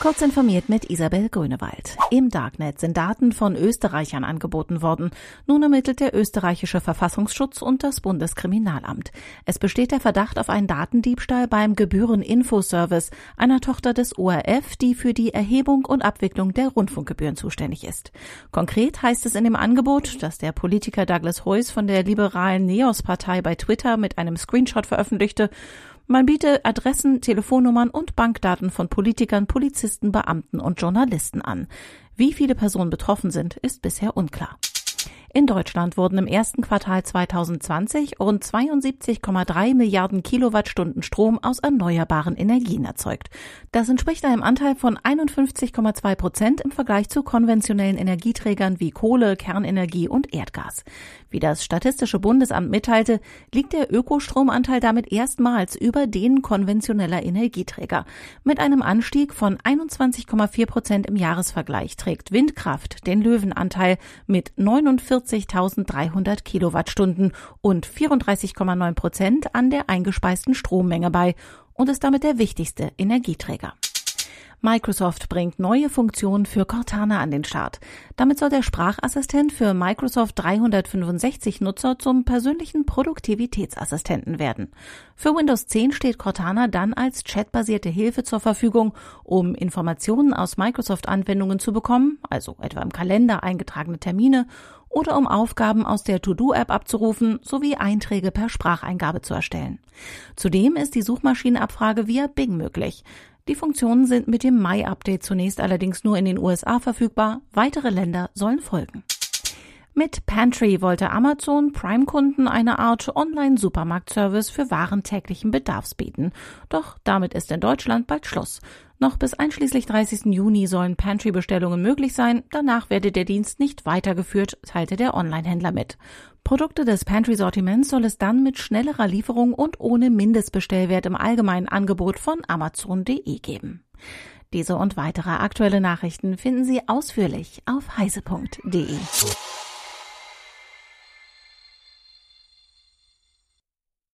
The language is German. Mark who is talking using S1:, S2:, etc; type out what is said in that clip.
S1: Kurz informiert mit Isabel Grünewald. Im Darknet sind Daten von Österreichern angeboten worden. Nun ermittelt der österreichische Verfassungsschutz und das Bundeskriminalamt. Es besteht der Verdacht auf einen Datendiebstahl beim Gebühreninfoservice, einer Tochter des ORF, die für die Erhebung und Abwicklung der Rundfunkgebühren zuständig ist. Konkret heißt es in dem Angebot, dass der Politiker Douglas Heuss von der liberalen Neos-Partei bei Twitter mit einem Screenshot veröffentlichte, man biete Adressen, Telefonnummern und Bankdaten von Politikern, Polizisten, Beamten und Journalisten an. Wie viele Personen betroffen sind, ist bisher unklar. In Deutschland wurden im ersten Quartal 2020 rund 72,3 Milliarden Kilowattstunden Strom aus erneuerbaren Energien erzeugt. Das entspricht einem Anteil von 51,2 Prozent im Vergleich zu konventionellen Energieträgern wie Kohle, Kernenergie und Erdgas. Wie das Statistische Bundesamt mitteilte, liegt der Ökostromanteil damit erstmals über den konventioneller Energieträger. Mit einem Anstieg von 21,4 Prozent im Jahresvergleich trägt Windkraft den Löwenanteil mit 49 40.300 Kilowattstunden und 34,9 Prozent an der eingespeisten Strommenge bei und ist damit der wichtigste Energieträger. Microsoft bringt neue Funktionen für Cortana an den Start. Damit soll der Sprachassistent für Microsoft 365 Nutzer zum persönlichen Produktivitätsassistenten werden. Für Windows 10 steht Cortana dann als chatbasierte Hilfe zur Verfügung, um Informationen aus Microsoft-Anwendungen zu bekommen, also etwa im Kalender eingetragene Termine oder um Aufgaben aus der To-Do-App abzurufen sowie Einträge per Spracheingabe zu erstellen. Zudem ist die Suchmaschinenabfrage via Bing möglich. Die Funktionen sind mit dem Mai-Update zunächst allerdings nur in den USA verfügbar. Weitere Länder sollen folgen. Mit Pantry wollte Amazon Prime-Kunden eine Art Online-Supermarkt-Service für Waren täglichen Bedarfs bieten. Doch damit ist in Deutschland bald Schluss. Noch bis einschließlich 30. Juni sollen Pantry-Bestellungen möglich sein. Danach werde der Dienst nicht weitergeführt, teilte der Online-Händler mit. Produkte des Pantry-Sortiments soll es dann mit schnellerer Lieferung und ohne Mindestbestellwert im allgemeinen Angebot von Amazon.de geben. Diese und weitere aktuelle Nachrichten finden Sie ausführlich auf heise.de.